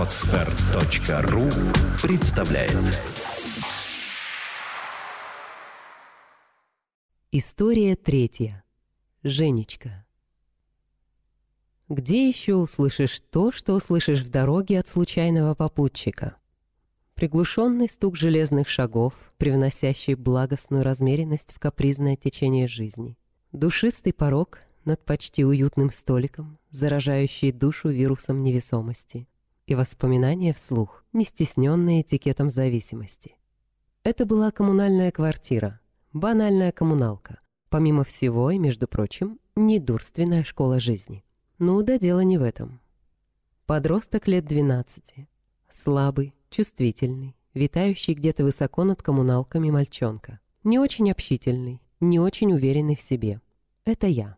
Отстар.ру представляет История третья. Женечка. Где еще услышишь то, что услышишь в дороге от случайного попутчика? Приглушенный стук железных шагов, привносящий благостную размеренность в капризное течение жизни. Душистый порог над почти уютным столиком, заражающий душу вирусом невесомости. И воспоминания вслух, не стесненные этикетом зависимости. Это была коммунальная квартира, банальная коммуналка. Помимо всего и, между прочим, недурственная школа жизни. Ну да дело не в этом. Подросток лет 12. Слабый, чувствительный, витающий где-то высоко над коммуналками мальчонка. Не очень общительный, не очень уверенный в себе. Это я.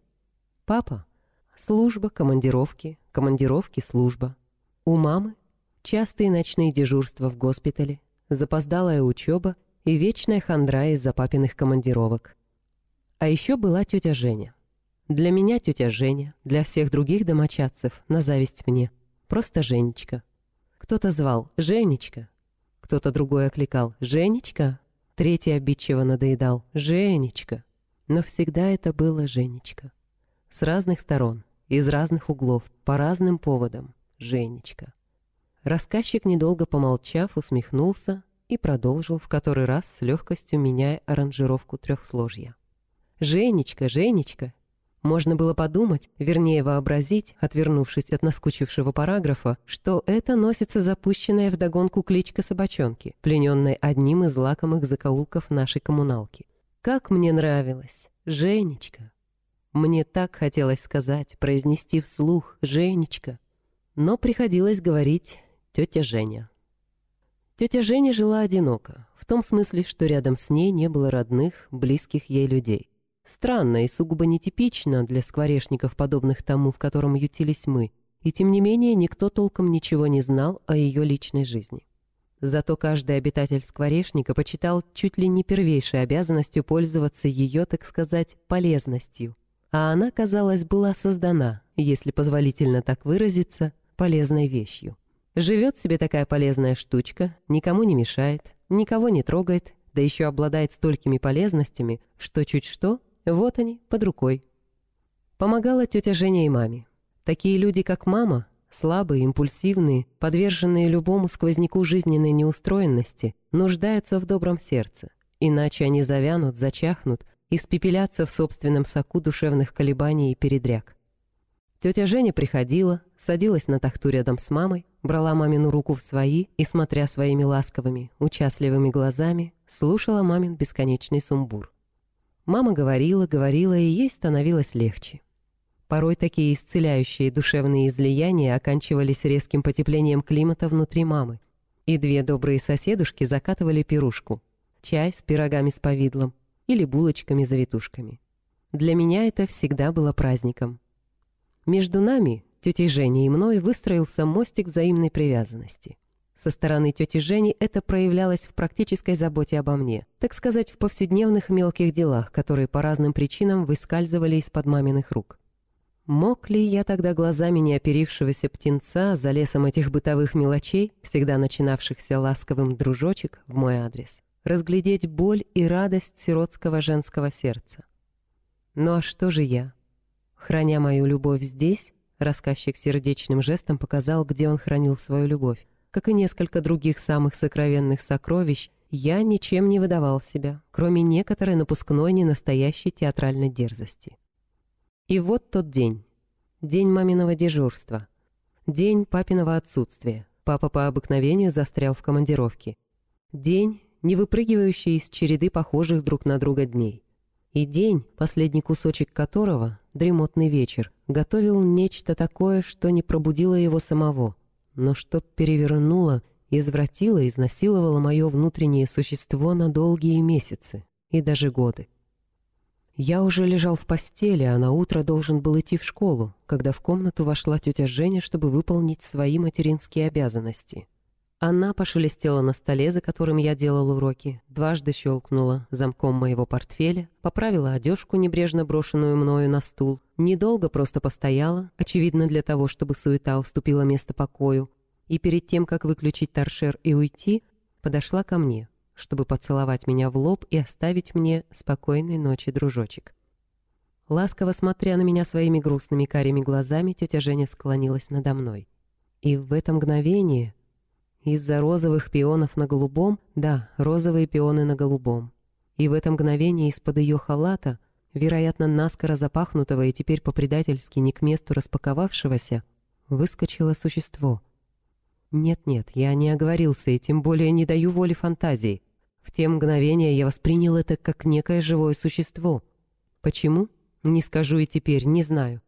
Папа — служба, командировки, командировки, служба. У мамы — частые ночные дежурства в госпитале, запоздалая учеба и вечная хандра из-за папиных командировок. А еще была тетя Женя. Для меня тетя Женя, для всех других домочадцев, на зависть мне. Просто Женечка. Кто-то звал «Женечка», кто-то другой окликал «Женечка», третий обидчиво надоедал «Женечка». Но всегда это было Женечка. С разных сторон, из разных углов, по разным поводам. Женечка. Рассказчик, недолго помолчав, усмехнулся и продолжил в который раз с легкостью меняя аранжировку трехсложья. «Женечка, Женечка!» Можно было подумать, вернее вообразить, отвернувшись от наскучившего параграфа, что это носится запущенная вдогонку кличка собачонки, плененной одним из лакомых закоулков нашей коммуналки. Как мне нравилось! Женечка! Мне так хотелось сказать, произнести вслух «Женечка». Но приходилось говорить «тетя Женя». Тетя Женя жила одиноко, в том смысле, что рядом с ней не было родных, близких ей людей. Странно и сугубо нетипично для скворечников, подобных тому, в котором ютились мы, и тем не менее никто толком ничего не знал о ее личной жизни. Зато каждый обитатель скворечника почитал чуть ли не первейшей обязанностью пользоваться ее, так сказать, полезностью, а она, казалось, была создана, если позволительно так выразиться, полезной вещью. Живет себе такая полезная штучка, никому не мешает, никого не трогает, да еще обладает столькими полезностями, что чуть что, вот они, под рукой. Помогала тетя Женя и маме. Такие люди, как мама, слабые, импульсивные, подверженные любому сквозняку жизненной неустроенности, нуждаются в добром сердце, иначе они завянут, зачахнут, испепеляться в собственном соку душевных колебаний и передряг. Тетя Женя приходила, садилась на тахту рядом с мамой, брала мамину руку в свои и, смотря своими ласковыми, участливыми глазами, слушала мамин бесконечный сумбур. Мама говорила, говорила, и ей становилось легче. Порой такие исцеляющие душевные излияния оканчивались резким потеплением климата внутри мамы, и две добрые соседушки закатывали пирушку. Чай с пирогами с повидлом, или булочками-завитушками. Для меня это всегда было праздником. Между нами, тетей Женей и мной, выстроился мостик взаимной привязанности. Со стороны тети Жени это проявлялось в практической заботе обо мне, так сказать, в повседневных мелких делах, которые по разным причинам выскальзывали из-под маминых рук. Мог ли я тогда глазами неоперившегося птенца за лесом этих бытовых мелочей, всегда начинавшихся ласковым дружочек в мой адрес, разглядеть боль и радость сиротского женского сердца. Ну а что же я? Храня мою любовь здесь, рассказчик сердечным жестом показал, где он хранил свою любовь. Как и несколько других самых сокровенных сокровищ, я ничем не выдавал себя, кроме некоторой напускной ненастоящей театральной дерзости. И вот тот день. День маминого дежурства. День папиного отсутствия. Папа по обыкновению застрял в командировке. День, не выпрыгивающий из череды похожих друг на друга дней. И день, последний кусочек которого, дремотный вечер, готовил нечто такое, что не пробудило его самого, но что перевернуло, извратило, изнасиловало мое внутреннее существо на долгие месяцы и даже годы. Я уже лежал в постели, а на утро должен был идти в школу, когда в комнату вошла тетя Женя, чтобы выполнить свои материнские обязанности. Она пошелестела на столе, за которым я делал уроки, дважды щелкнула замком моего портфеля, поправила одежку, небрежно брошенную мною на стул, недолго просто постояла, очевидно для того, чтобы суета уступила место покою, и перед тем, как выключить торшер и уйти, подошла ко мне, чтобы поцеловать меня в лоб и оставить мне спокойной ночи, дружочек. Ласково смотря на меня своими грустными карими глазами, тетя Женя склонилась надо мной. И в это мгновение из-за розовых пионов на голубом, да, розовые пионы на голубом, и в это мгновение из-под ее халата, вероятно, наскоро запахнутого и теперь по-предательски не к месту распаковавшегося, выскочило существо. Нет-нет, я не оговорился и тем более не даю воли фантазии. В те мгновения я воспринял это как некое живое существо. Почему? Не скажу и теперь, не знаю.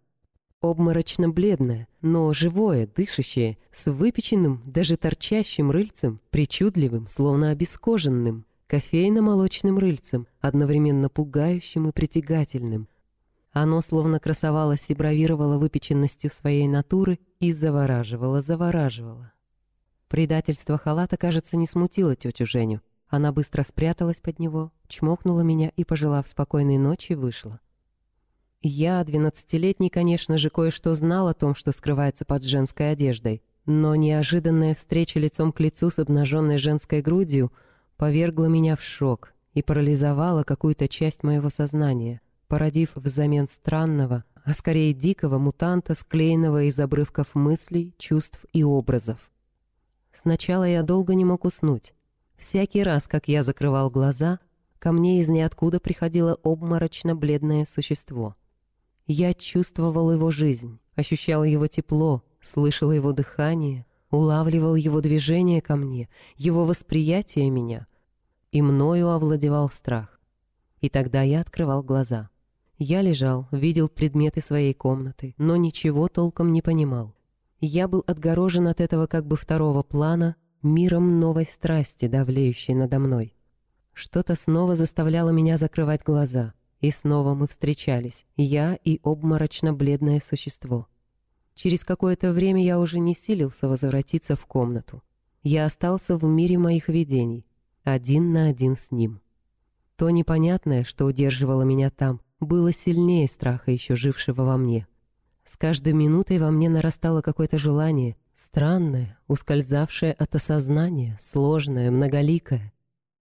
Обморочно-бледное, но живое, дышащее, с выпеченным, даже торчащим рыльцем, причудливым, словно обескоженным, кофейно-молочным рыльцем, одновременно пугающим и притягательным. Оно словно красовалось и бравировало выпеченностью своей натуры и завораживало, завораживало. Предательство халата, кажется, не смутило тетю Женю. Она быстро спряталась под него, чмокнула меня и, пожелав спокойной ночи, вышла. Я, двенадцатилетний, конечно же, кое-что знал о том, что скрывается под женской одеждой, но неожиданная встреча лицом к лицу с обнаженной женской грудью повергла меня в шок и парализовала какую-то часть моего сознания, породив взамен странного, а скорее дикого мутанта, склеенного из обрывков мыслей, чувств и образов. Сначала я долго не мог уснуть. Всякий раз, как я закрывал глаза, ко мне из ниоткуда приходило обморочно-бледное существо — я чувствовал его жизнь, ощущал его тепло, слышал его дыхание, улавливал его движение ко мне, его восприятие меня. И мною овладевал страх. И тогда я открывал глаза. Я лежал, видел предметы своей комнаты, но ничего толком не понимал. Я был отгорожен от этого как бы второго плана миром новой страсти, давлеющей надо мной. Что-то снова заставляло меня закрывать глаза — и снова мы встречались, я и обморочно-бледное существо. Через какое-то время я уже не силился возвратиться в комнату. Я остался в мире моих видений, один на один с ним. То непонятное, что удерживало меня там, было сильнее страха, еще жившего во мне. С каждой минутой во мне нарастало какое-то желание, странное, ускользавшее от осознания, сложное, многоликое.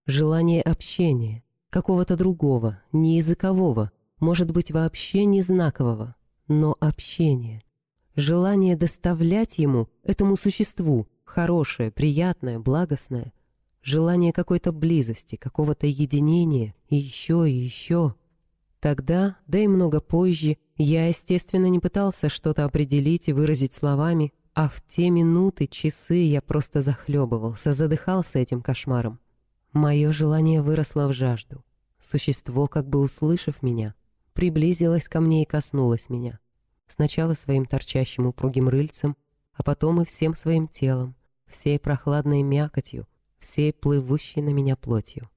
Желание общения, какого-то другого, не языкового, может быть, вообще не знакового, но общения. Желание доставлять ему, этому существу, хорошее, приятное, благостное. Желание какой-то близости, какого-то единения, и еще, и еще. Тогда, да и много позже, я, естественно, не пытался что-то определить и выразить словами, а в те минуты, часы я просто захлебывался, задыхался этим кошмаром. Мое желание выросло в жажду. Существо, как бы услышав меня, приблизилось ко мне и коснулось меня. Сначала своим торчащим упругим рыльцем, а потом и всем своим телом, всей прохладной мякотью, всей плывущей на меня плотью.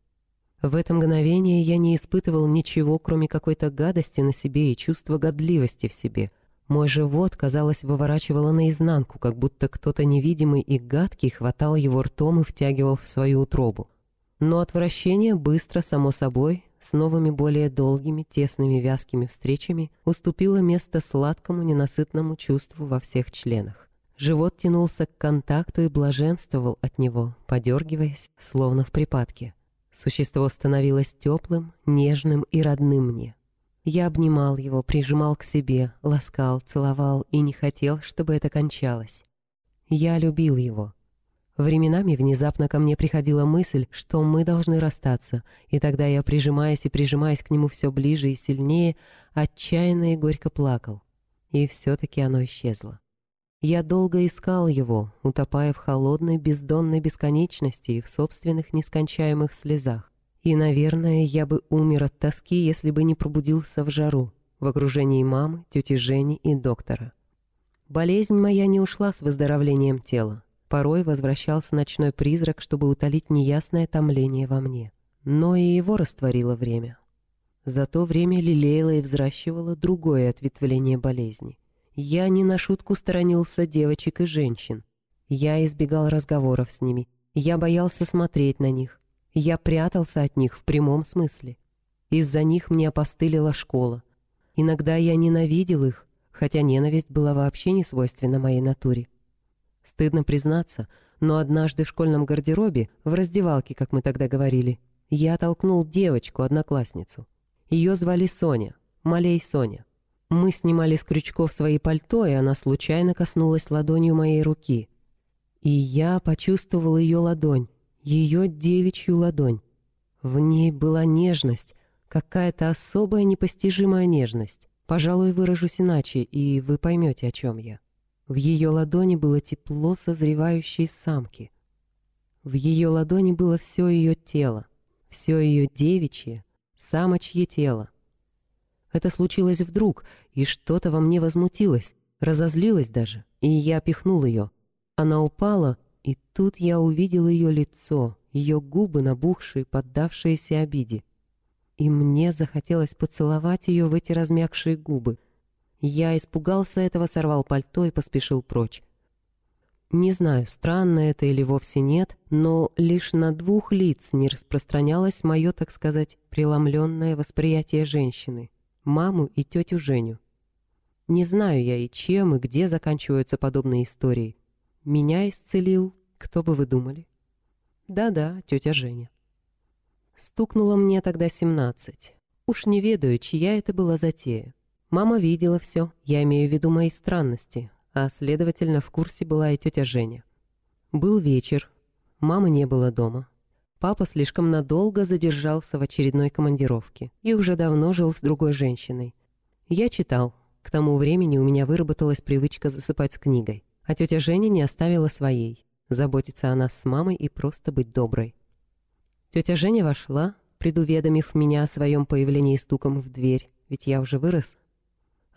В это мгновение я не испытывал ничего, кроме какой-то гадости на себе и чувства годливости в себе. Мой живот, казалось, выворачивало наизнанку, как будто кто-то невидимый и гадкий хватал его ртом и втягивал в свою утробу. Но отвращение быстро, само собой, с новыми более долгими, тесными, вязкими встречами уступило место сладкому, ненасытному чувству во всех членах. Живот тянулся к контакту и блаженствовал от него, подергиваясь, словно в припадке. Существо становилось теплым, нежным и родным мне. Я обнимал его, прижимал к себе, ласкал, целовал и не хотел, чтобы это кончалось. Я любил его. Временами внезапно ко мне приходила мысль, что мы должны расстаться, и тогда я, прижимаясь и прижимаясь к нему все ближе и сильнее, отчаянно и горько плакал. И все-таки оно исчезло. Я долго искал его, утопая в холодной бездонной бесконечности и в собственных нескончаемых слезах. И, наверное, я бы умер от тоски, если бы не пробудился в жару, в окружении мамы, тети Жени и доктора. Болезнь моя не ушла с выздоровлением тела. Порой возвращался ночной призрак, чтобы утолить неясное томление во мне. Но и его растворило время. За то время лелеяло и взращивало другое ответвление болезни. Я не на шутку сторонился девочек и женщин. Я избегал разговоров с ними. Я боялся смотреть на них. Я прятался от них в прямом смысле. Из-за них мне опостылила школа. Иногда я ненавидел их, хотя ненависть была вообще не свойственна моей натуре. Стыдно признаться, но однажды в школьном гардеробе, в раздевалке, как мы тогда говорили, я толкнул девочку, одноклассницу. Ее звали Соня, Малей Соня. Мы снимали с крючков свои пальто, и она случайно коснулась ладонью моей руки. И я почувствовал ее ладонь, ее девичью ладонь. В ней была нежность, какая-то особая непостижимая нежность. Пожалуй, выражусь иначе, и вы поймете, о чем я. В ее ладони было тепло созревающей самки. В ее ладони было все ее тело, все ее девичье, самочье тело. Это случилось вдруг, и что-то во мне возмутилось, разозлилось даже, и я пихнул ее. Она упала, и тут я увидел ее лицо, ее губы набухшие, поддавшиеся обиде. И мне захотелось поцеловать ее в эти размягшие губы. Я испугался этого, сорвал пальто и поспешил прочь. Не знаю, странно это или вовсе нет, но лишь на двух лиц не распространялось мое, так сказать, преломленное восприятие женщины, маму и тетю Женю. Не знаю я и чем, и где заканчиваются подобные истории. Меня исцелил, кто бы вы думали? Да-да, тетя Женя. Стукнуло мне тогда семнадцать. Уж не ведаю, чья это была затея. Мама видела все, я имею в виду мои странности, а, следовательно, в курсе была и тетя Женя. Был вечер, мамы не было дома. Папа слишком надолго задержался в очередной командировке и уже давно жил с другой женщиной. Я читал. К тому времени у меня выработалась привычка засыпать с книгой, а тетя Женя не оставила своей. Заботиться о нас с мамой и просто быть доброй. Тетя Женя вошла, предуведомив меня о своем появлении стуком в дверь, ведь я уже вырос.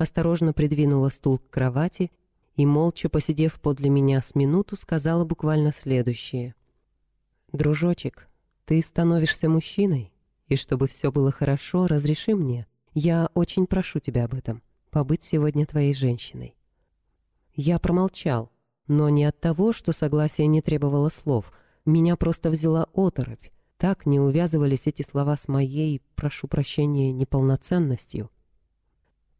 Осторожно придвинула стул к кровати и, молча посидев подле меня с минуту, сказала буквально следующее. «Дружочек, ты становишься мужчиной, и чтобы все было хорошо, разреши мне, я очень прошу тебя об этом, побыть сегодня твоей женщиной». Я промолчал, но не от того, что согласие не требовало слов. Меня просто взяла оторопь. Так не увязывались эти слова с моей, прошу прощения, неполноценностью.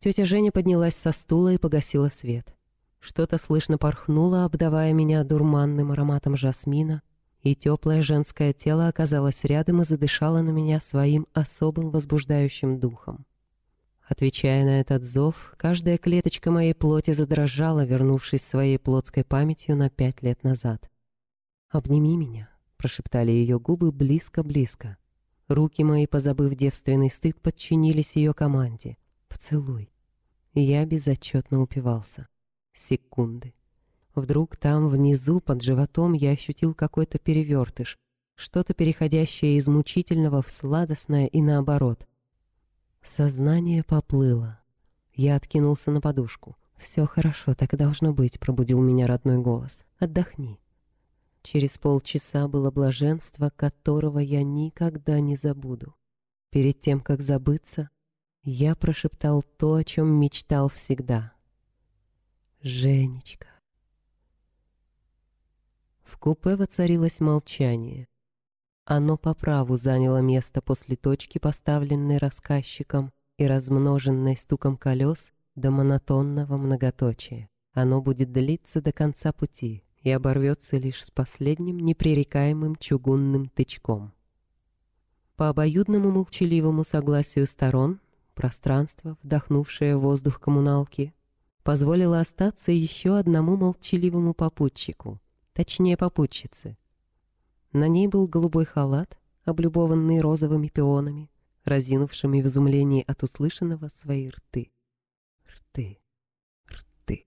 Тетя Женя поднялась со стула и погасила свет. Что-то слышно порхнуло, обдавая меня дурманным ароматом жасмина, и теплое женское тело оказалось рядом и задышало на меня своим особым возбуждающим духом. Отвечая на этот зов, каждая клеточка моей плоти задрожала, вернувшись своей плотской памятью на пять лет назад. «Обними меня», — прошептали ее губы близко-близко. Руки мои, позабыв девственный стыд, подчинились ее команде. «Поцелуй». Я безотчетно упивался. Секунды. Вдруг там, внизу, под животом, я ощутил какой-то перевертыш, что-то переходящее из мучительного в сладостное и наоборот. Сознание поплыло. Я откинулся на подушку. «Все хорошо, так и должно быть», — пробудил меня родной голос. «Отдохни». Через полчаса было блаженство, которого я никогда не забуду. Перед тем, как забыться, я прошептал то, о чем мечтал всегда. «Женечка». В купе воцарилось молчание. Оно по праву заняло место после точки, поставленной рассказчиком и размноженной стуком колес до монотонного многоточия. Оно будет длиться до конца пути и оборвется лишь с последним непререкаемым чугунным тычком. По обоюдному молчаливому согласию сторон пространство, вдохнувшее воздух коммуналки, позволило остаться еще одному молчаливому попутчику, точнее попутчице, на ней был голубой халат, облюбованный розовыми пионами, разинувшими в изумлении от услышанного свои рты. Рты. Рты.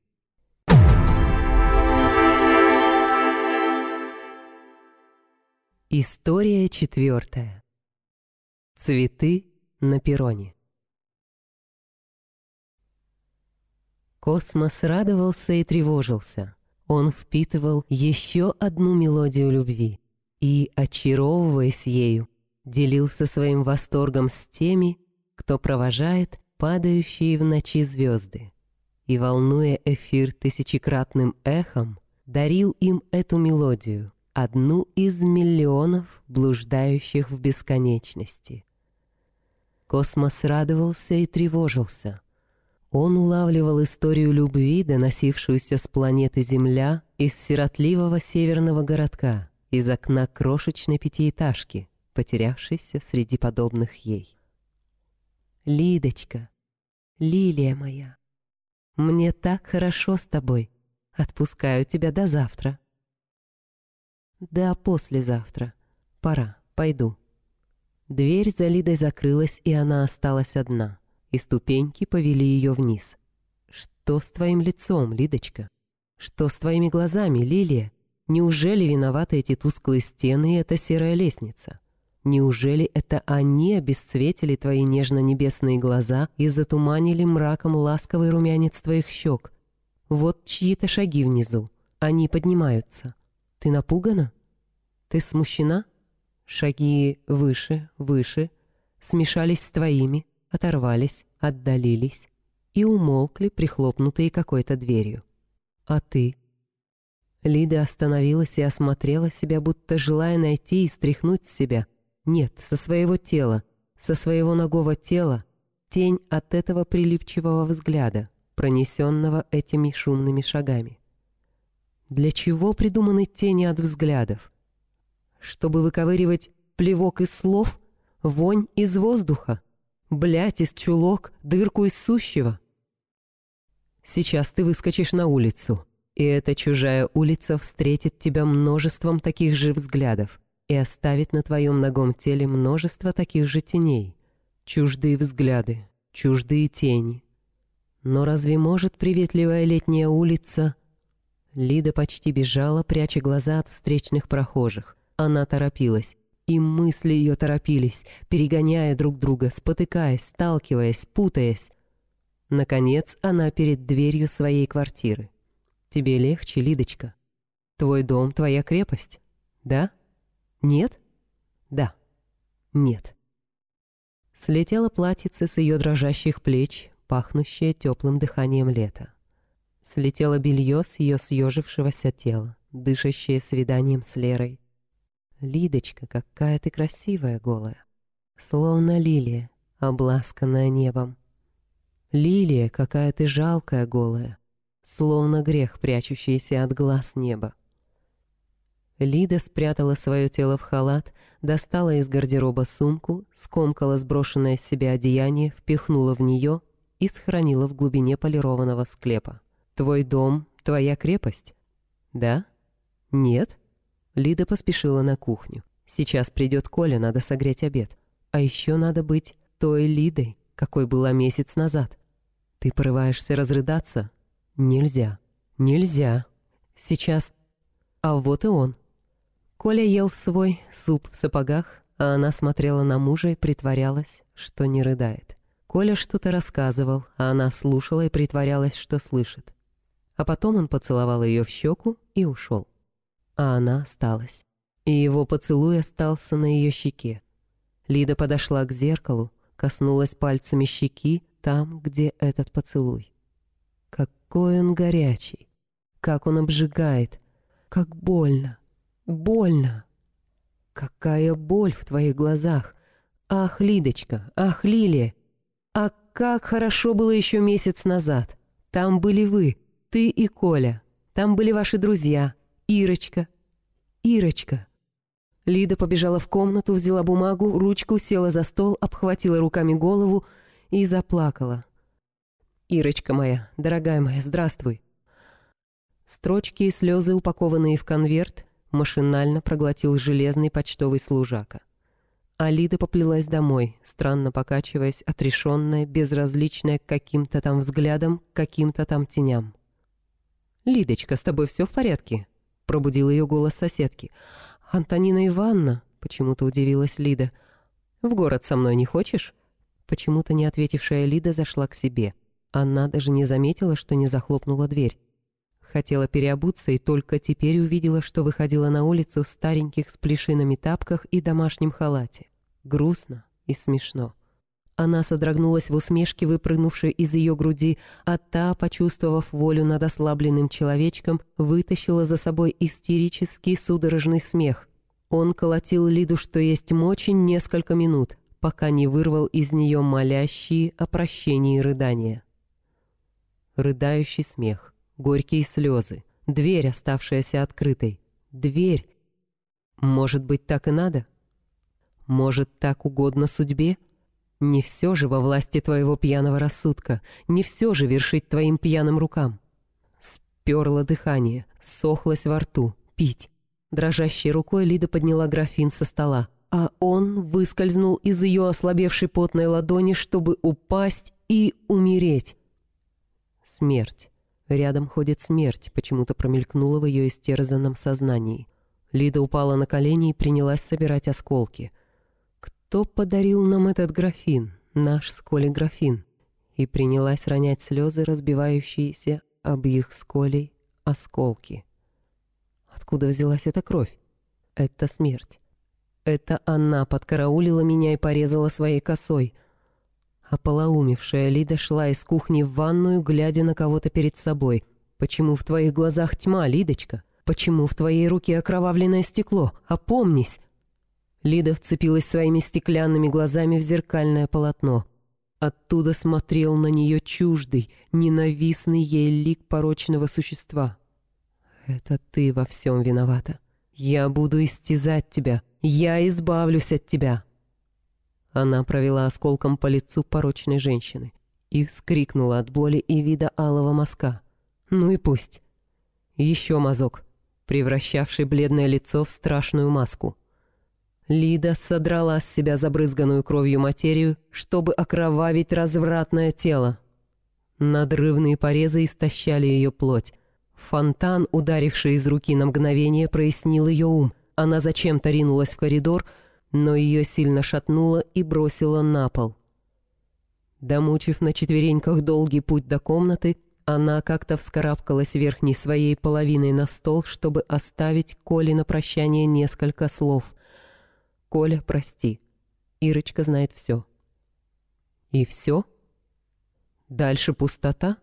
История четвертая. Цветы на перроне. Космос радовался и тревожился. Он впитывал еще одну мелодию любви и, очаровываясь ею, делился своим восторгом с теми, кто провожает падающие в ночи звезды, и, волнуя эфир тысячекратным эхом, дарил им эту мелодию, одну из миллионов, блуждающих в бесконечности. Космос радовался и тревожился. Он улавливал историю любви, доносившуюся с планеты Земля из сиротливого северного городка, из окна крошечной пятиэтажки, потерявшейся среди подобных ей. «Лидочка, лилия моя, мне так хорошо с тобой. Отпускаю тебя до завтра». «Да послезавтра. Пора, пойду». Дверь за Лидой закрылась, и она осталась одна, и ступеньки повели ее вниз. «Что с твоим лицом, Лидочка? Что с твоими глазами, Лилия? Неужели виноваты эти тусклые стены и эта серая лестница? Неужели это они обесцветили твои нежно-небесные глаза и затуманили мраком ласковый румянец твоих щек? Вот чьи-то шаги внизу. Они поднимаются. Ты напугана? Ты смущена? Шаги выше, выше, смешались с твоими, оторвались, отдалились и умолкли, прихлопнутые какой-то дверью. А ты? Лида остановилась и осмотрела себя, будто желая найти и стряхнуть с себя. Нет, со своего тела, со своего ногого тела, тень от этого прилипчивого взгляда, пронесенного этими шумными шагами. Для чего придуманы тени от взглядов? Чтобы выковыривать плевок из слов, вонь из воздуха, блять из чулок, дырку из сущего? Сейчас ты выскочишь на улицу, и эта чужая улица встретит тебя множеством таких же взглядов и оставит на твоем ногом теле множество таких же теней. Чуждые взгляды, чуждые тени. Но разве может приветливая летняя улица Лида почти бежала, пряча глаза от встречных прохожих. Она торопилась. И мысли ее торопились, перегоняя друг друга, спотыкаясь, сталкиваясь, путаясь. Наконец, она перед дверью своей квартиры. «Тебе легче, Лидочка? Твой дом — твоя крепость? Да? Нет? Да. Нет». Слетело платьице с ее дрожащих плеч, пахнущее теплым дыханием лета. Слетело белье с ее съежившегося тела, дышащее свиданием с Лерой. «Лидочка, какая ты красивая голая! Словно лилия, обласканная небом. Лилия, какая ты жалкая голая, словно грех, прячущийся от глаз неба. Лида спрятала свое тело в халат, достала из гардероба сумку, скомкала сброшенное с себя одеяние, впихнула в нее и сохранила в глубине полированного склепа. Твой дом — твоя крепость? Да? Нет? Лида поспешила на кухню. Сейчас придет Коля, надо согреть обед. А еще надо быть той Лидой, какой была месяц назад. Ты порываешься разрыдаться? Нельзя. Нельзя. Сейчас. А вот и он. Коля ел свой суп в сапогах, а она смотрела на мужа и притворялась, что не рыдает. Коля что-то рассказывал, а она слушала и притворялась, что слышит. А потом он поцеловал ее в щеку и ушел. А она осталась. И его поцелуй остался на ее щеке. Лида подошла к зеркалу, коснулась пальцами щеки там, где этот поцелуй. Какой он горячий, как он обжигает, как больно, больно. Какая боль в твоих глазах. Ах, Лидочка, ах, Лилия. А как хорошо было еще месяц назад. Там были вы, ты и Коля. Там были ваши друзья. Ирочка. Ирочка. Лида побежала в комнату, взяла бумагу, ручку, села за стол, обхватила руками голову и заплакала. «Ирочка моя, дорогая моя, здравствуй!» Строчки и слезы, упакованные в конверт, машинально проглотил железный почтовый служака. А Лида поплелась домой, странно покачиваясь, отрешенная, безразличная к каким-то там взглядам, к каким-то там теням. «Лидочка, с тобой все в порядке?» — пробудил ее голос соседки. «Антонина Ивановна?» — почему-то удивилась Лида. «В город со мной не хочешь?» Почему-то не ответившая Лида зашла к себе. Она даже не заметила, что не захлопнула дверь. Хотела переобуться и только теперь увидела, что выходила на улицу в стареньких с плешинами тапках и домашнем халате. Грустно и смешно. Она содрогнулась в усмешке, выпрыгнувшей из ее груди, а та, почувствовав волю над ослабленным человечком, вытащила за собой истерический судорожный смех. Он колотил Лиду, что есть мочи, несколько минут, пока не вырвал из нее молящие о прощении рыдания. Рыдающий смех, горькие слезы, дверь, оставшаяся открытой. Дверь. Может быть, так и надо? Может, так угодно судьбе? Не все же во власти твоего пьяного рассудка, не все же вершить твоим пьяным рукам. Сперло дыхание, сохлось во рту, пить. Дрожащей рукой Лида подняла графин со стола, а он выскользнул из ее ослабевшей потной ладони, чтобы упасть и умереть. Смерть. Рядом ходит смерть, почему-то промелькнула в ее истерзанном сознании. Лида упала на колени и принялась собирать осколки — кто подарил нам этот графин, наш с Колей графин?» И принялась ронять слезы, разбивающиеся об их с Колей осколки. Откуда взялась эта кровь? Это смерть. Это она подкараулила меня и порезала своей косой. Ополоумевшая Лида шла из кухни в ванную, глядя на кого-то перед собой. «Почему в твоих глазах тьма, Лидочка? Почему в твоей руке окровавленное стекло? Опомнись! Лида вцепилась своими стеклянными глазами в зеркальное полотно. Оттуда смотрел на нее чуждый, ненавистный ей лик порочного существа. «Это ты во всем виновата. Я буду истязать тебя. Я избавлюсь от тебя». Она провела осколком по лицу порочной женщины и вскрикнула от боли и вида алого мазка. «Ну и пусть». Еще мазок, превращавший бледное лицо в страшную маску. Лида содрала с себя забрызганную кровью материю, чтобы окровавить развратное тело. Надрывные порезы истощали ее плоть. Фонтан, ударивший из руки на мгновение, прояснил ее ум. Она зачем-то ринулась в коридор, но ее сильно шатнуло и бросило на пол. Домучив на четвереньках долгий путь до комнаты, она как-то вскарабкалась верхней своей половиной на стол, чтобы оставить Коле на прощание несколько слов — Коля, прости. Ирочка знает все. И все? Дальше пустота?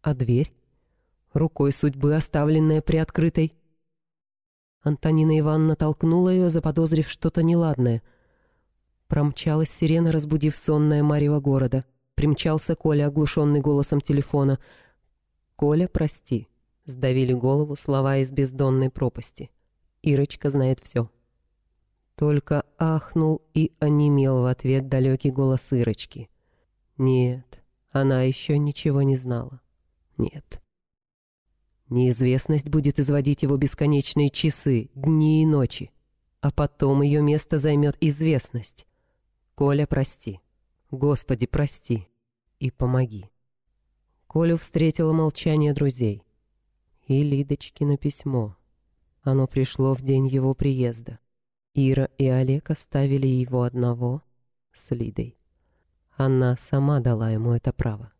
А дверь? Рукой судьбы, оставленная приоткрытой. Антонина Ивановна толкнула ее, заподозрив что-то неладное. Промчалась сирена, разбудив сонное марево города. Примчался Коля, оглушенный голосом телефона. «Коля, прости», — сдавили голову слова из бездонной пропасти. Ирочка знает все. Только ахнул и онемел в ответ далекий голос Ирочки. Нет, она еще ничего не знала. Нет. Неизвестность будет изводить его бесконечные часы, дни и ночи. А потом ее место займет известность. Коля, прости. Господи, прости. И помоги. Колю встретило молчание друзей. И Лидочкино письмо. Оно пришло в день его приезда. Ира и Олег оставили его одного с Лидой. Она сама дала ему это право.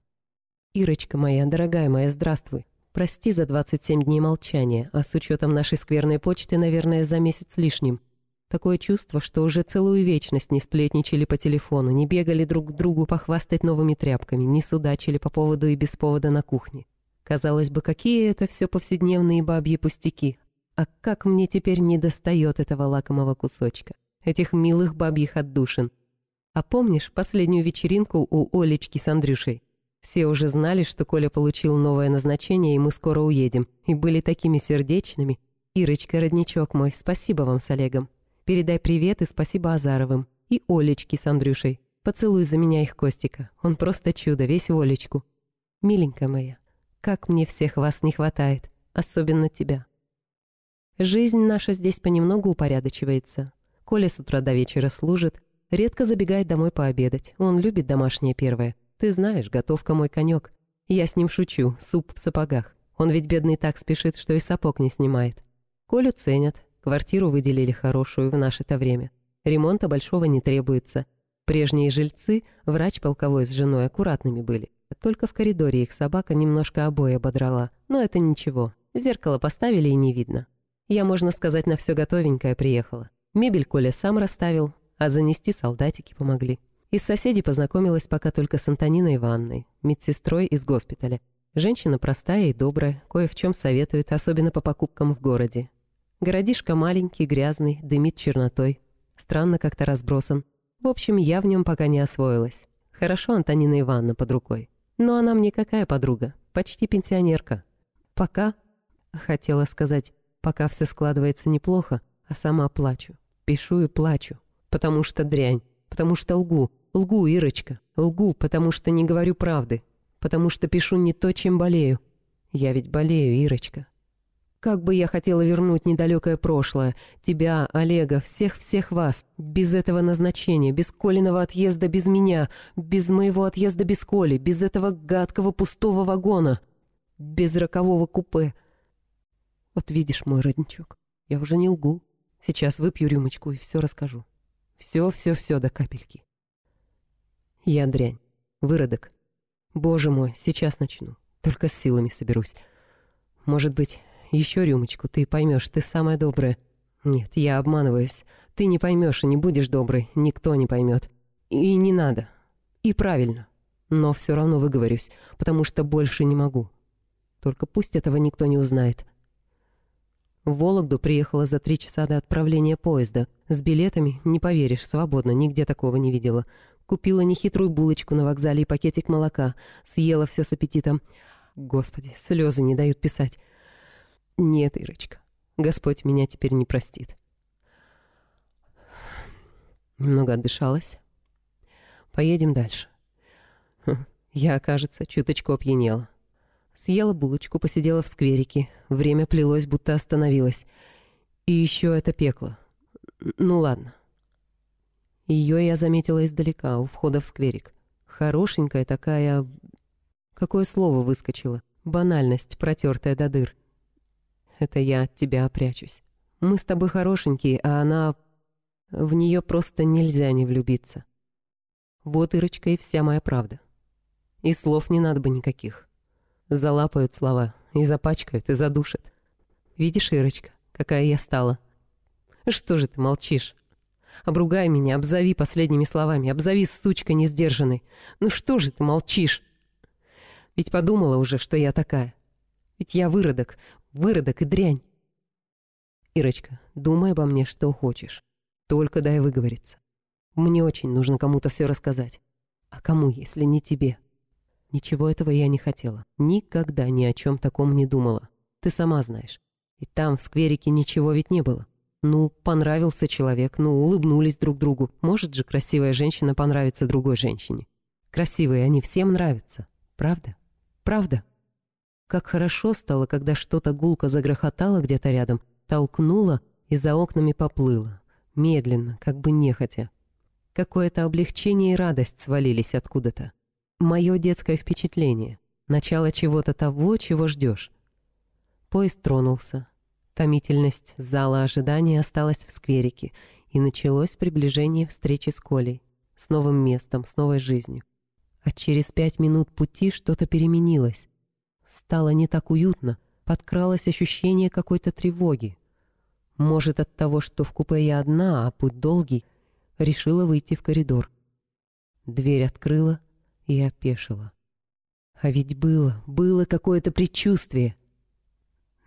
«Ирочка моя, дорогая моя, здравствуй. Прости за 27 дней молчания, а с учетом нашей скверной почты, наверное, за месяц лишним. Такое чувство, что уже целую вечность не сплетничали по телефону, не бегали друг к другу похвастать новыми тряпками, не судачили по поводу и без повода на кухне. Казалось бы, какие это все повседневные бабьи пустяки, а как мне теперь не достает этого лакомого кусочка, этих милых бабьих отдушин. А помнишь последнюю вечеринку у Олечки с Андрюшей? Все уже знали, что Коля получил новое назначение, и мы скоро уедем, и были такими сердечными. Ирочка, родничок мой, спасибо вам с Олегом. Передай привет и спасибо Азаровым. И Олечке с Андрюшей. Поцелуй за меня их Костика. Он просто чудо, весь в Олечку. Миленькая моя, как мне всех вас не хватает, особенно тебя. Жизнь наша здесь понемногу упорядочивается. Коля с утра до вечера служит, редко забегает домой пообедать. Он любит домашнее первое. Ты знаешь, готовка мой конек. Я с ним шучу, суп в сапогах. Он ведь бедный так спешит, что и сапог не снимает. Колю ценят, квартиру выделили хорошую в наше-то время. Ремонта большого не требуется. Прежние жильцы, врач полковой с женой аккуратными были. Только в коридоре их собака немножко обои ободрала. Но это ничего. Зеркало поставили и не видно. Я, можно сказать, на все готовенькое приехала. Мебель Коля сам расставил, а занести солдатики помогли. Из соседей познакомилась пока только с Антониной Ивановной, медсестрой из госпиталя. Женщина простая и добрая, кое в чем советует, особенно по покупкам в городе. Городишко маленький, грязный, дымит чернотой. Странно как-то разбросан. В общем, я в нем пока не освоилась. Хорошо Антонина Ивановна под рукой. Но она мне какая подруга? Почти пенсионерка. Пока, хотела сказать, пока все складывается неплохо, а сама плачу. Пишу и плачу, потому что дрянь, потому что лгу, лгу, Ирочка, лгу, потому что не говорю правды, потому что пишу не то, чем болею. Я ведь болею, Ирочка. Как бы я хотела вернуть недалекое прошлое, тебя, Олега, всех-всех вас, без этого назначения, без Колиного отъезда без меня, без моего отъезда без Коли, без этого гадкого пустого вагона, без рокового купе. Вот видишь, мой родничок, я уже не лгу. Сейчас выпью рюмочку и все расскажу. Все-все-все до капельки. Я дрянь, выродок. Боже мой, сейчас начну, только с силами соберусь. Может быть, еще рюмочку, ты поймешь, ты самая добрая. Нет, я обманываюсь. Ты не поймешь и не будешь доброй, никто не поймет. И не надо. И правильно. Но все равно выговорюсь, потому что больше не могу. Только пусть этого никто не узнает. В Вологду приехала за три часа до отправления поезда. С билетами, не поверишь, свободно, нигде такого не видела. Купила нехитрую булочку на вокзале и пакетик молока. Съела все с аппетитом. Господи, слезы не дают писать. Нет, Ирочка, Господь меня теперь не простит. Немного отдышалась. Поедем дальше. Хм, я, кажется, чуточку опьянела. Съела булочку, посидела в скверике. Время плелось, будто остановилось. И еще это пекло. Ну ладно. Ее я заметила издалека, у входа в скверик. Хорошенькая такая... Какое слово выскочило? Банальность, протертая до дыр. Это я от тебя прячусь. Мы с тобой хорошенькие, а она... В нее просто нельзя не влюбиться. Вот, Ирочка, и вся моя правда. И слов не надо бы никаких. Залапают слова, и запачкают, и задушат. Видишь, Ирочка, какая я стала? Что же ты молчишь? Обругай меня, обзови последними словами, обзови сучка несдержанной. Ну что же ты молчишь? Ведь подумала уже, что я такая. Ведь я выродок, выродок и дрянь. Ирочка, думай обо мне, что хочешь. Только дай выговориться. Мне очень нужно кому-то все рассказать. А кому, если не тебе? Ничего этого я не хотела. Никогда ни о чем таком не думала. Ты сама знаешь. И там, в скверике, ничего ведь не было. Ну, понравился человек, ну, улыбнулись друг другу. Может же красивая женщина понравиться другой женщине. Красивые они всем нравятся. Правда? Правда? Как хорошо стало, когда что-то гулко загрохотало где-то рядом, толкнуло и за окнами поплыло. Медленно, как бы нехотя. Какое-то облегчение и радость свалились откуда-то. Мое детское впечатление. Начало чего-то того, чего ждешь. Поезд тронулся. Томительность зала ожидания осталась в скверике, и началось приближение встречи с Колей. С новым местом, с новой жизнью. А через пять минут пути что-то переменилось. Стало не так уютно, подкралось ощущение какой-то тревоги. Может, от того, что в купе я одна, а путь долгий, решила выйти в коридор. Дверь открыла и опешила. А ведь было, было какое-то предчувствие.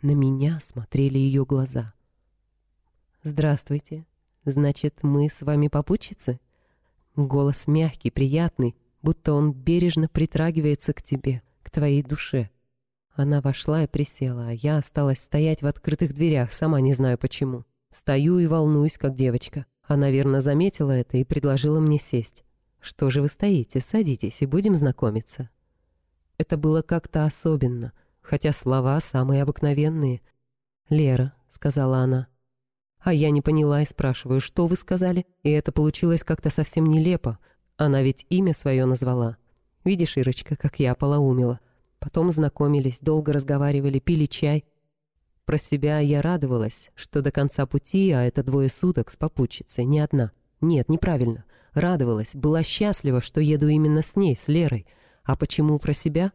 На меня смотрели ее глаза. «Здравствуйте. Значит, мы с вами попутчицы?» Голос мягкий, приятный, будто он бережно притрагивается к тебе, к твоей душе. Она вошла и присела, а я осталась стоять в открытых дверях, сама не знаю почему. Стою и волнуюсь, как девочка. Она, верно, заметила это и предложила мне сесть. «Что же вы стоите? Садитесь и будем знакомиться». Это было как-то особенно, хотя слова самые обыкновенные. «Лера», — сказала она. А я не поняла и спрашиваю, что вы сказали? И это получилось как-то совсем нелепо. Она ведь имя свое назвала. Видишь, Ирочка, как я полоумела. Потом знакомились, долго разговаривали, пили чай. Про себя я радовалась, что до конца пути, а это двое суток с попутчицей, не одна. Нет, неправильно. Радовалась, была счастлива, что еду именно с ней, с Лерой. А почему про себя?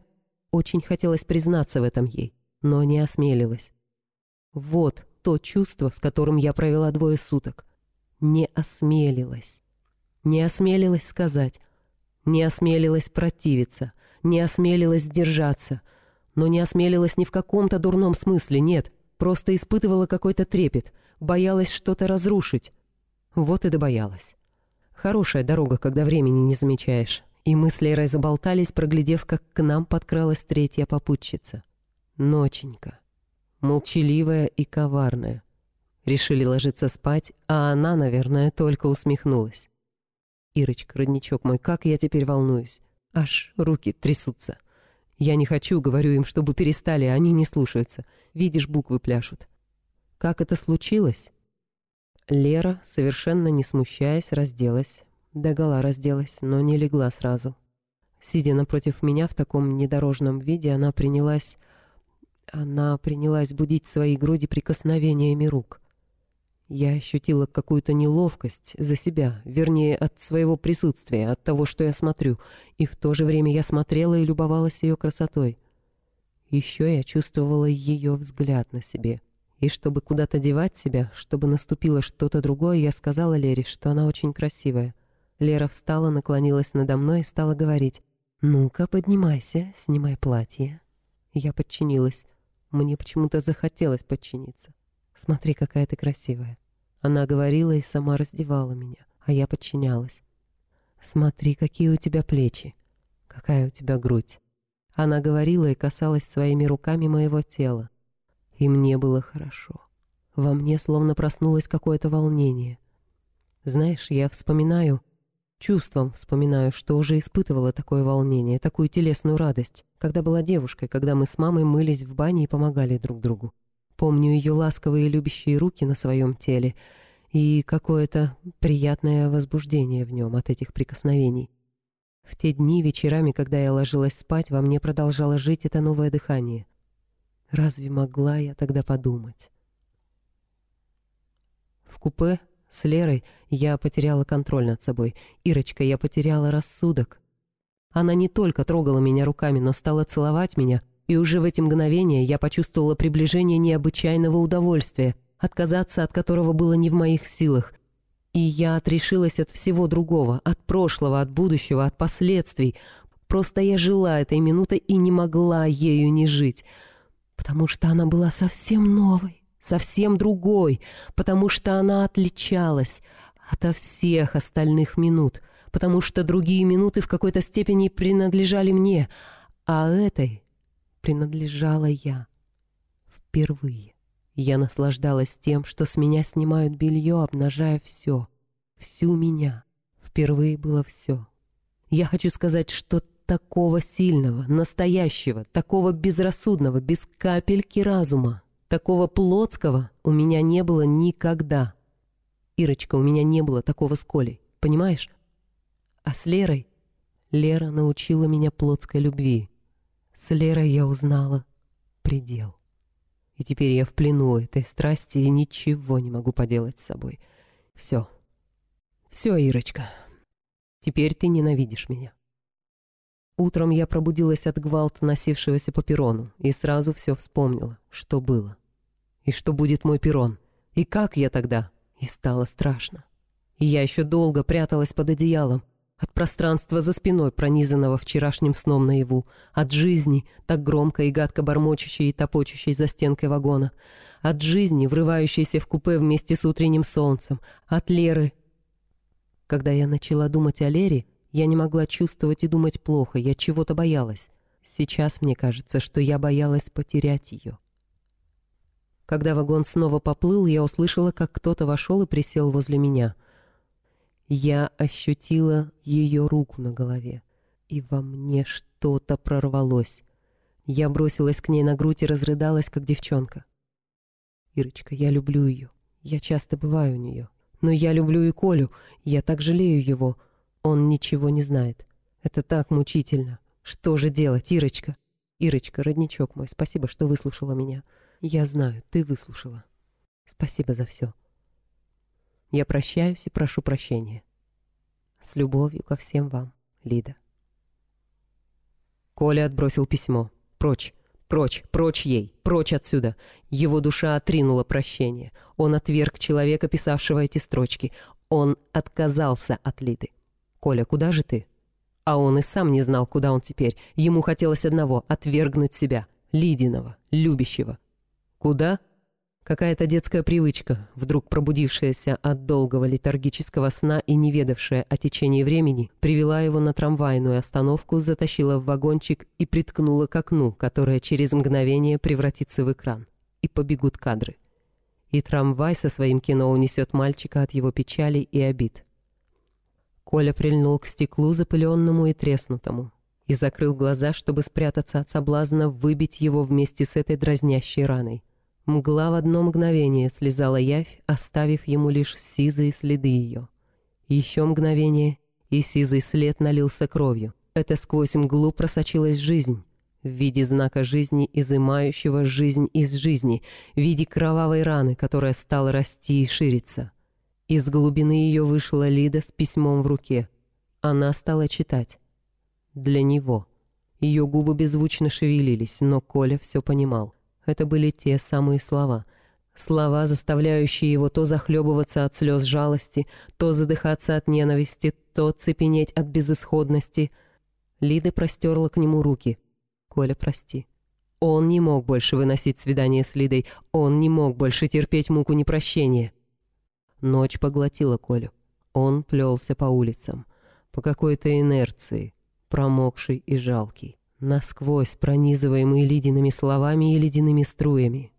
Очень хотелось признаться в этом ей, но не осмелилась. Вот то чувство, с которым я провела двое суток. Не осмелилась. Не осмелилась сказать. Не осмелилась противиться не осмелилась сдержаться. Но не осмелилась ни в каком-то дурном смысле, нет. Просто испытывала какой-то трепет, боялась что-то разрушить. Вот и добоялась. Хорошая дорога, когда времени не замечаешь. И мы с Лерой заболтались, проглядев, как к нам подкралась третья попутчица. Ноченька. Молчаливая и коварная. Решили ложиться спать, а она, наверное, только усмехнулась. «Ирочка, родничок мой, как я теперь волнуюсь. Аж руки трясутся. Я не хочу, говорю им, чтобы перестали, а они не слушаются. Видишь, буквы пляшут. Как это случилось?» Лера, совершенно не смущаясь, разделась. Догола разделась, но не легла сразу. Сидя напротив меня в таком недорожном виде, она принялась... Она принялась будить свои груди прикосновениями рук. Я ощутила какую-то неловкость за себя, вернее, от своего присутствия, от того, что я смотрю, и в то же время я смотрела и любовалась ее красотой. Еще я чувствовала ее взгляд на себе. И чтобы куда-то девать себя, чтобы наступило что-то другое, я сказала Лере, что она очень красивая. Лера встала, наклонилась надо мной и стала говорить. «Ну-ка, поднимайся, снимай платье». Я подчинилась. Мне почему-то захотелось подчиниться. «Смотри, какая ты красивая». Она говорила и сама раздевала меня, а я подчинялась. «Смотри, какие у тебя плечи, какая у тебя грудь». Она говорила и касалась своими руками моего тела. И мне было хорошо. Во мне словно проснулось какое-то волнение. Знаешь, я вспоминаю, чувством вспоминаю, что уже испытывала такое волнение, такую телесную радость, когда была девушкой, когда мы с мамой мылись в бане и помогали друг другу. Помню ее ласковые любящие руки на своем теле и какое-то приятное возбуждение в нем от этих прикосновений. В те дни вечерами, когда я ложилась спать, во мне продолжало жить это новое дыхание. Разве могла я тогда подумать? В купе с Лерой я потеряла контроль над собой. Ирочка, я потеряла рассудок. Она не только трогала меня руками, но стала целовать меня, и уже в эти мгновения я почувствовала приближение необычайного удовольствия, отказаться от которого было не в моих силах. И я отрешилась от всего другого, от прошлого, от будущего, от последствий. Просто я жила этой минутой и не могла ею не жить — потому что она была совсем новой, совсем другой, потому что она отличалась ото всех остальных минут, потому что другие минуты в какой-то степени принадлежали мне, а этой принадлежала я. Впервые я наслаждалась тем, что с меня снимают белье, обнажая все, всю меня. Впервые было все. Я хочу сказать, что такого сильного, настоящего, такого безрассудного, без капельки разума, такого плотского у меня не было никогда. Ирочка, у меня не было такого с Колей, понимаешь? А с Лерой? Лера научила меня плотской любви. С Лерой я узнала предел. И теперь я в плену этой страсти и ничего не могу поделать с собой. Все. Все, Ирочка. Теперь ты ненавидишь меня. Утром я пробудилась от гвалта, носившегося по перрону, и сразу все вспомнила, что было. И что будет мой перрон. И как я тогда? И стало страшно. И я еще долго пряталась под одеялом, от пространства за спиной, пронизанного вчерашним сном наяву, от жизни, так громко и гадко бормочущей и топочущей за стенкой вагона, от жизни, врывающейся в купе вместе с утренним солнцем, от Леры. Когда я начала думать о Лере, я не могла чувствовать и думать плохо, я чего-то боялась. Сейчас мне кажется, что я боялась потерять ее. Когда вагон снова поплыл, я услышала, как кто-то вошел и присел возле меня. Я ощутила ее руку на голове, и во мне что-то прорвалось. Я бросилась к ней на грудь и разрыдалась, как девчонка. «Ирочка, я люблю ее. Я часто бываю у нее. Но я люблю и Колю. Я так жалею его. Он ничего не знает. Это так мучительно. Что же делать, Ирочка? Ирочка, родничок мой, спасибо, что выслушала меня. Я знаю, ты выслушала. Спасибо за все. Я прощаюсь и прошу прощения. С любовью ко всем вам, Лида. Коля отбросил письмо. Прочь, прочь, прочь ей, прочь отсюда. Его душа отринула прощение. Он отверг человека, писавшего эти строчки. Он отказался от Лиды. «Коля, куда же ты?» А он и сам не знал, куда он теперь. Ему хотелось одного — отвергнуть себя, Лидиного, любящего. «Куда?» Какая-то детская привычка, вдруг пробудившаяся от долгого летаргического сна и не ведавшая о течении времени, привела его на трамвайную остановку, затащила в вагончик и приткнула к окну, которое через мгновение превратится в экран. И побегут кадры. И трамвай со своим кино унесет мальчика от его печали и обид. Коля прильнул к стеклу запыленному и треснутому и закрыл глаза, чтобы спрятаться от соблазна выбить его вместе с этой дразнящей раной. Мгла в одно мгновение слезала явь, оставив ему лишь сизые следы ее. Еще мгновение, и сизый след налился кровью. Это сквозь мглу просочилась жизнь, в виде знака жизни, изымающего жизнь из жизни, в виде кровавой раны, которая стала расти и шириться. Из глубины ее вышла Лида с письмом в руке. Она стала читать. Для него. Ее губы беззвучно шевелились, но Коля все понимал. Это были те самые слова. Слова, заставляющие его то захлебываться от слез жалости, то задыхаться от ненависти, то цепенеть от безысходности. Лида простерла к нему руки. «Коля, прости». Он не мог больше выносить свидание с Лидой, он не мог больше терпеть муку непрощения. Ночь поглотила Колю. Он плелся по улицам, по какой-то инерции, промокший и жалкий насквозь пронизываемый ледяными словами и ледяными струями,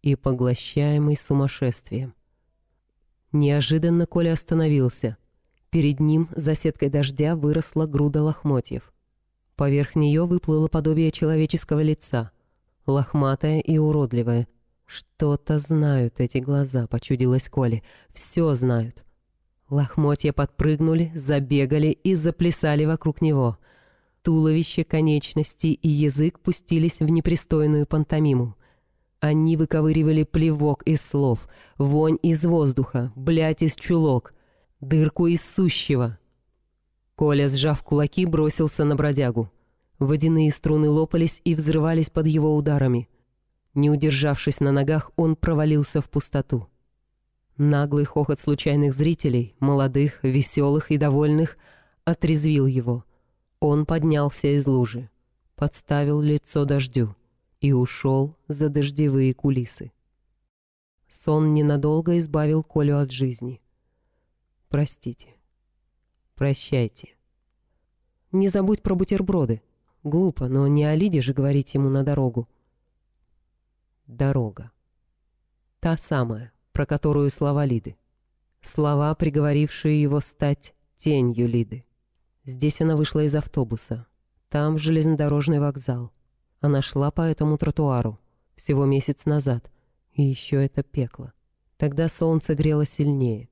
и поглощаемый сумасшествием. Неожиданно Коля остановился. Перед ним за сеткой дождя выросла груда лохмотьев. Поверх нее выплыло подобие человеческого лица, лохматое и уродливое. Что-то знают эти глаза, почудилось Коле, все знают. Лохмотья подпрыгнули, забегали и заплясали вокруг него — Туловище, конечности и язык пустились в непристойную пантомиму. Они выковыривали плевок из слов, вонь из воздуха, блять из чулок, дырку из сущего. Коля, сжав кулаки, бросился на бродягу. Водяные струны лопались и взрывались под его ударами. Не удержавшись на ногах, он провалился в пустоту. Наглый хохот случайных зрителей, молодых, веселых и довольных, отрезвил его — он поднялся из лужи, подставил лицо дождю и ушел за дождевые кулисы. Сон ненадолго избавил Колю от жизни. Простите. Прощайте. Не забудь про бутерброды. Глупо, но не о Лиде же говорить ему на дорогу. Дорога. Та самая, про которую слова Лиды. Слова, приговорившие его стать тенью Лиды. Здесь она вышла из автобуса. Там железнодорожный вокзал. Она шла по этому тротуару. Всего месяц назад. И еще это пекло. Тогда солнце грело сильнее.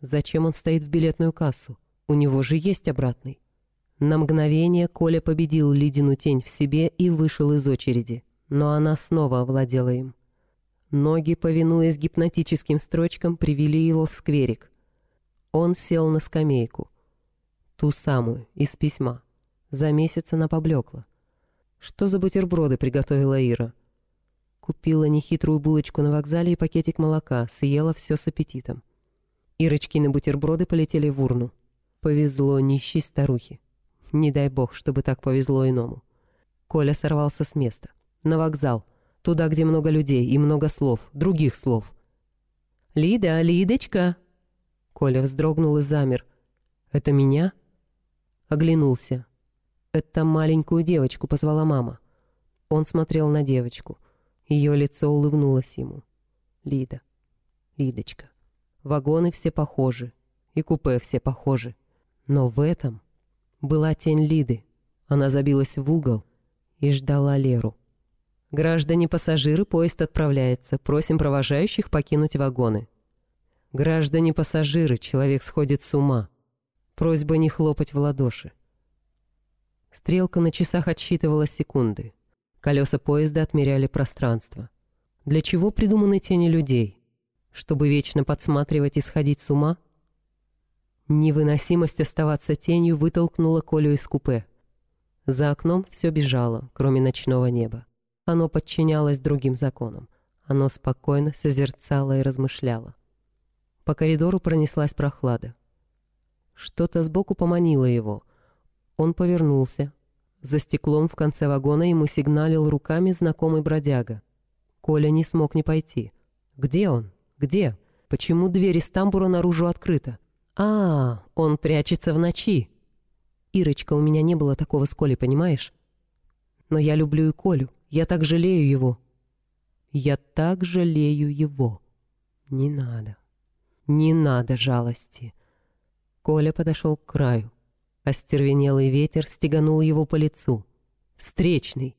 Зачем он стоит в билетную кассу? У него же есть обратный. На мгновение Коля победил Лидину тень в себе и вышел из очереди. Но она снова овладела им. Ноги, повинуясь гипнотическим строчкам, привели его в скверик. Он сел на скамейку. Ту самую, из письма. За месяц она поблекла. Что за бутерброды приготовила Ира? Купила нехитрую булочку на вокзале и пакетик молока, съела все с аппетитом. Ирочкины бутерброды полетели в урну. Повезло нищей старухе. Не дай бог, чтобы так повезло иному. Коля сорвался с места. На вокзал. Туда, где много людей и много слов, других слов. «Лида, Лидочка!» Коля вздрогнул и замер. «Это меня?» Оглянулся. «Это маленькую девочку», — позвала мама. Он смотрел на девочку. Ее лицо улыбнулось ему. Лида. Лидочка. Вагоны все похожи. И купе все похожи. Но в этом была тень Лиды. Она забилась в угол и ждала Леру. «Граждане-пассажиры, поезд отправляется. Просим провожающих покинуть вагоны». «Граждане-пассажиры, человек сходит с ума. Просьба не хлопать в ладоши. Стрелка на часах отсчитывала секунды. Колеса поезда отмеряли пространство. Для чего придуманы тени людей? Чтобы вечно подсматривать и сходить с ума? Невыносимость оставаться тенью вытолкнула Колю из купе. За окном все бежало, кроме ночного неба. Оно подчинялось другим законам. Оно спокойно созерцало и размышляло. По коридору пронеслась прохлада. Что-то сбоку поманило его. Он повернулся. За стеклом в конце вагона ему сигналил руками знакомый бродяга. Коля не смог не пойти. Где он? Где? Почему дверь из тамбура наружу открыта? А, он прячется в ночи. Ирочка, у меня не было такого с Колей, понимаешь? Но я люблю и Колю. Я так жалею его. Я так жалею его. Не надо. Не надо жалости. Коля подошел к краю. Остервенелый ветер стеганул его по лицу. Встречный.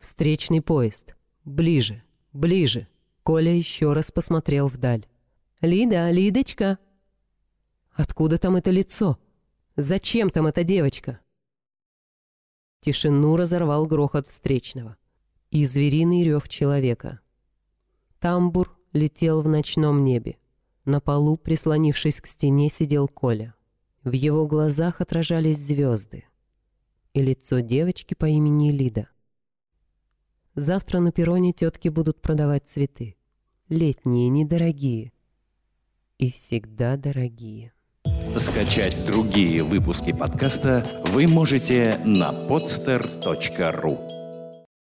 Встречный поезд. Ближе. Ближе. Коля еще раз посмотрел вдаль. «Лида, Лидочка!» «Откуда там это лицо? Зачем там эта девочка?» Тишину разорвал грохот встречного и звериный рев человека. Тамбур летел в ночном небе. На полу, прислонившись к стене, сидел Коля. В его глазах отражались звезды и лицо девочки по имени Лида. Завтра на перроне тетки будут продавать цветы. Летние, недорогие. И всегда дорогие. Скачать другие выпуски подкаста вы можете на podster.ru